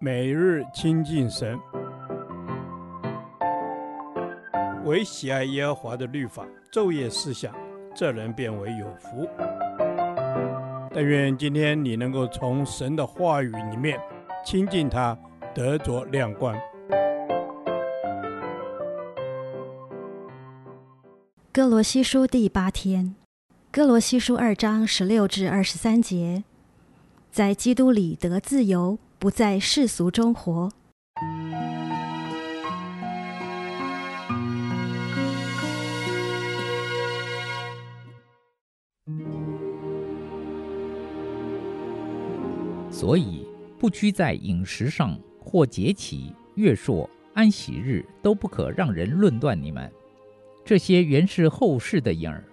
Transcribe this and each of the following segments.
每日亲近神，唯喜爱耶和华的律法，昼夜思想，这人便为有福。但愿今天你能够从神的话语里面亲近他，得着亮光。歌罗西书第八天，歌罗西书二章十六至二十三节，在基督里得自由。不在世俗中活。所以，不拘在饮食上，或节期、月朔、安息日，都不可让人论断你们。这些原是后世的影儿，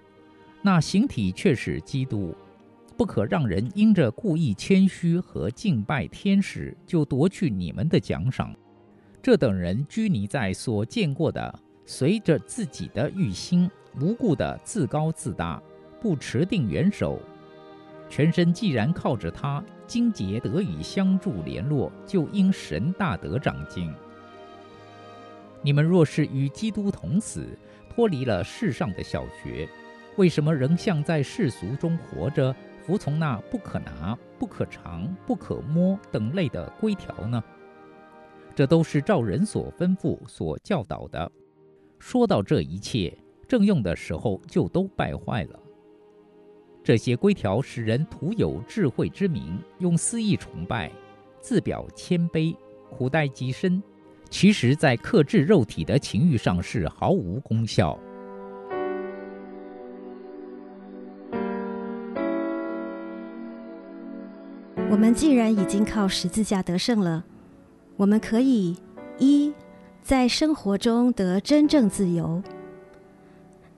那形体却是基督。不可让人因着故意谦虚和敬拜天使，就夺去你们的奖赏。这等人拘泥在所见过的，随着自己的欲心，无故的自高自大，不持定元首。全身既然靠着他，经节得以相助联络，就因神大得长进。你们若是与基督同死，脱离了世上的小学，为什么仍像在世俗中活着？服从那不可拿、不可尝、不可摸等类的规条呢？这都是照人所吩咐、所教导的。说到这一切，正用的时候就都败坏了。这些规条使人徒有智慧之名，用私意崇拜，自表谦卑，苦待己身，其实在克制肉体的情欲上是毫无功效。我们既然已经靠十字架得胜了，我们可以一在生活中得真正自由。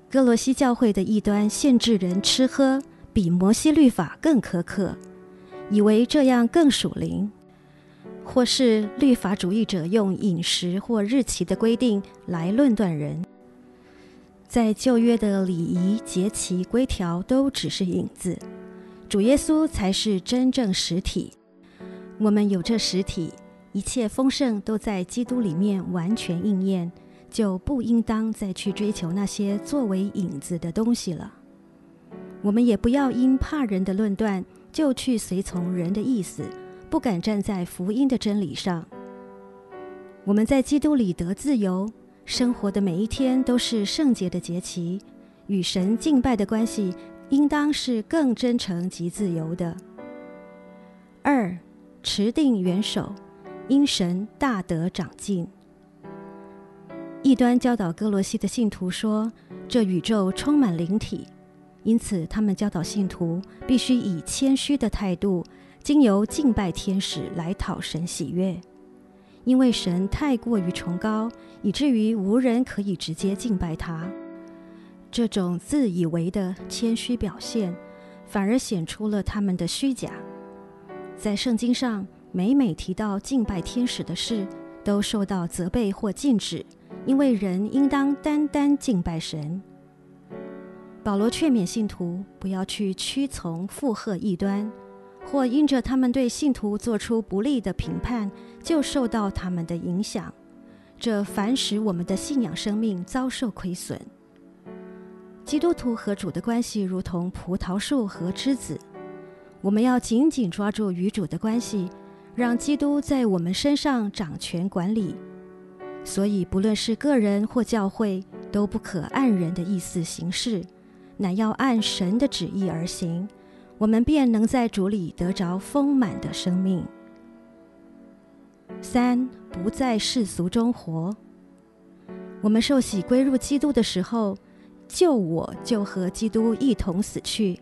哥罗西教会的异端限制人吃喝，比摩西律法更苛刻，以为这样更属灵；或是律法主义者用饮食或日期的规定来论断人。在旧约的礼仪、节期、规条都只是影子。主耶稣才是真正实体。我们有这实体，一切丰盛都在基督里面完全应验，就不应当再去追求那些作为影子的东西了。我们也不要因怕人的论断，就去随从人的意思，不敢站在福音的真理上。我们在基督里得自由，生活的每一天都是圣洁的节期，与神敬拜的关系。应当是更真诚及自由的。二，持定元首，因神大得长进。异端教导歌罗西的信徒说，这宇宙充满灵体，因此他们教导信徒必须以谦虚的态度，经由敬拜天使来讨神喜悦，因为神太过于崇高，以至于无人可以直接敬拜他。这种自以为的谦虚表现，反而显出了他们的虚假。在圣经上，每每提到敬拜天使的事，都受到责备或禁止，因为人应当单单敬拜神。保罗劝勉信徒不要去屈从附和异端，或因着他们对信徒做出不利的评判，就受到他们的影响，这反使我们的信仰生命遭受亏损。基督徒和主的关系如同葡萄树和枝子，我们要紧紧抓住与主的关系，让基督在我们身上掌权管理。所以，不论是个人或教会，都不可按人的意思行事，乃要按神的旨意而行，我们便能在主里得着丰满的生命。三，不在世俗中活。我们受洗归入基督的时候，旧我就和基督一同死去，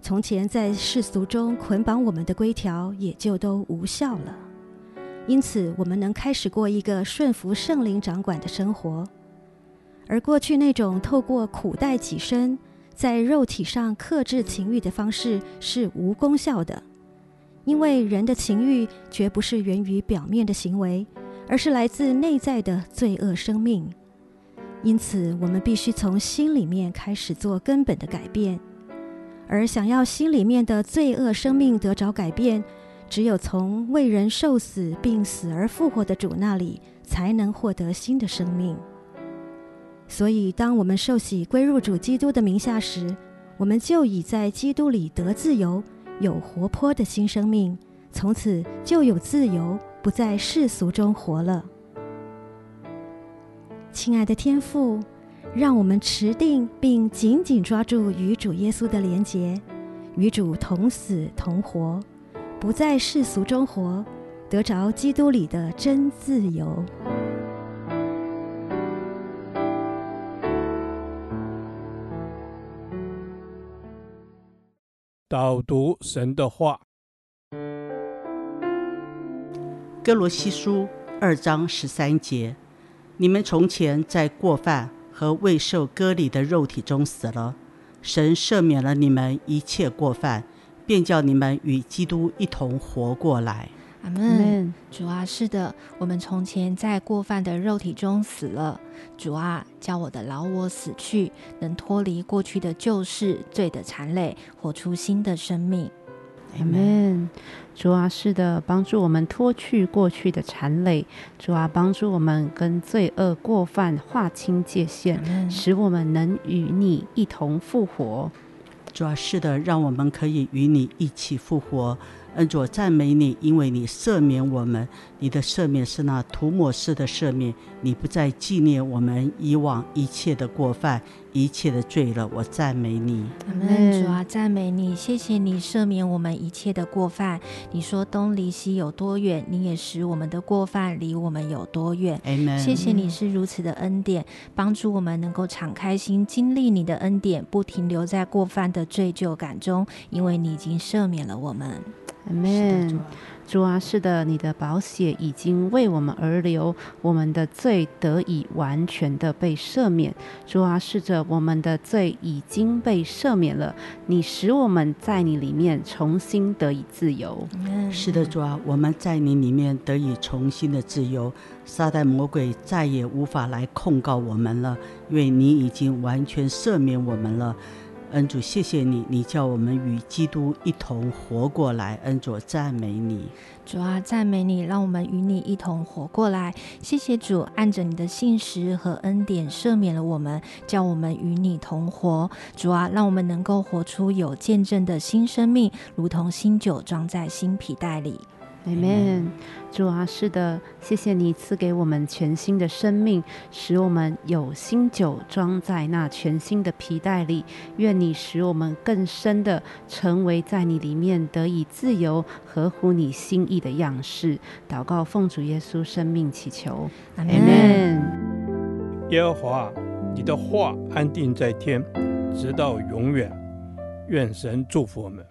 从前在世俗中捆绑我们的规条也就都无效了。因此，我们能开始过一个顺服圣灵掌管的生活。而过去那种透过苦待己身，在肉体上克制情欲的方式是无功效的，因为人的情欲绝不是源于表面的行为，而是来自内在的罪恶生命。因此，我们必须从心里面开始做根本的改变。而想要心里面的罪恶生命得着改变，只有从为人受死并死而复活的主那里，才能获得新的生命。所以，当我们受洗归入主基督的名下时，我们就已在基督里得自由，有活泼的新生命，从此就有自由，不在世俗中活了。亲爱的天父，让我们持定并紧紧抓住与主耶稣的连结，与主同死同活，不在世俗中活，得着基督里的真自由。导读神的话，哥罗西书二章十三节。你们从前在过犯和未受割礼的肉体中死了，神赦免了你们一切过犯，便叫你们与基督一同活过来。阿门。主啊，是的，我们从前在过犯的肉体中死了。主啊，叫我的老我死去，能脱离过去的旧事、罪的缠累，活出新的生命。阿门。主啊，是的，帮助我们脱去过去的缠累。主啊，帮助我们跟罪恶过犯划清界限，嗯、使我们能与你一同复活。主啊，是的，让我们可以与你一起复活。恩主，赞美你，因为你赦免我们，你的赦免是那涂抹式的赦免，你不再纪念我们以往一切的过犯、一切的罪了。我赞美你，阿门。主啊，赞美你，谢谢你赦免我们一切的过犯。你说东离西有多远，你也使我们的过犯离我们有多远。阿门。谢谢你是如此的恩典，帮助我们能够敞开心，经历你的恩典，不停留在过犯的罪疚感中，因为你已经赦免了我们。阿门，主啊，是的，你的宝血已经为我们而流，我们的罪得以完全的被赦免。主啊，是的，我们的罪已经被赦免了，你使我们在你里面重新得以自由。是的，主啊，我们在你里面得以重新的自由，撒旦魔鬼再也无法来控告我们了，因为你已经完全赦免我们了。恩主，谢谢你，你叫我们与基督一同活过来。恩主，赞美你，主啊，赞美你，让我们与你一同活过来。谢谢主，按着你的信实和恩典赦免了我们，叫我们与你同活。主啊，让我们能够活出有见证的新生命，如同新酒装在新皮袋里。Amen，主啊，是的，谢谢你赐给我们全新的生命，使我们有新酒装在那全新的皮带里。愿你使我们更深的成为在你里面得以自由、合乎你心意的样式。祷告，奉主耶稣生命祈求，Amen。耶和华，你的话安定在天，直到永远。愿神祝福我们。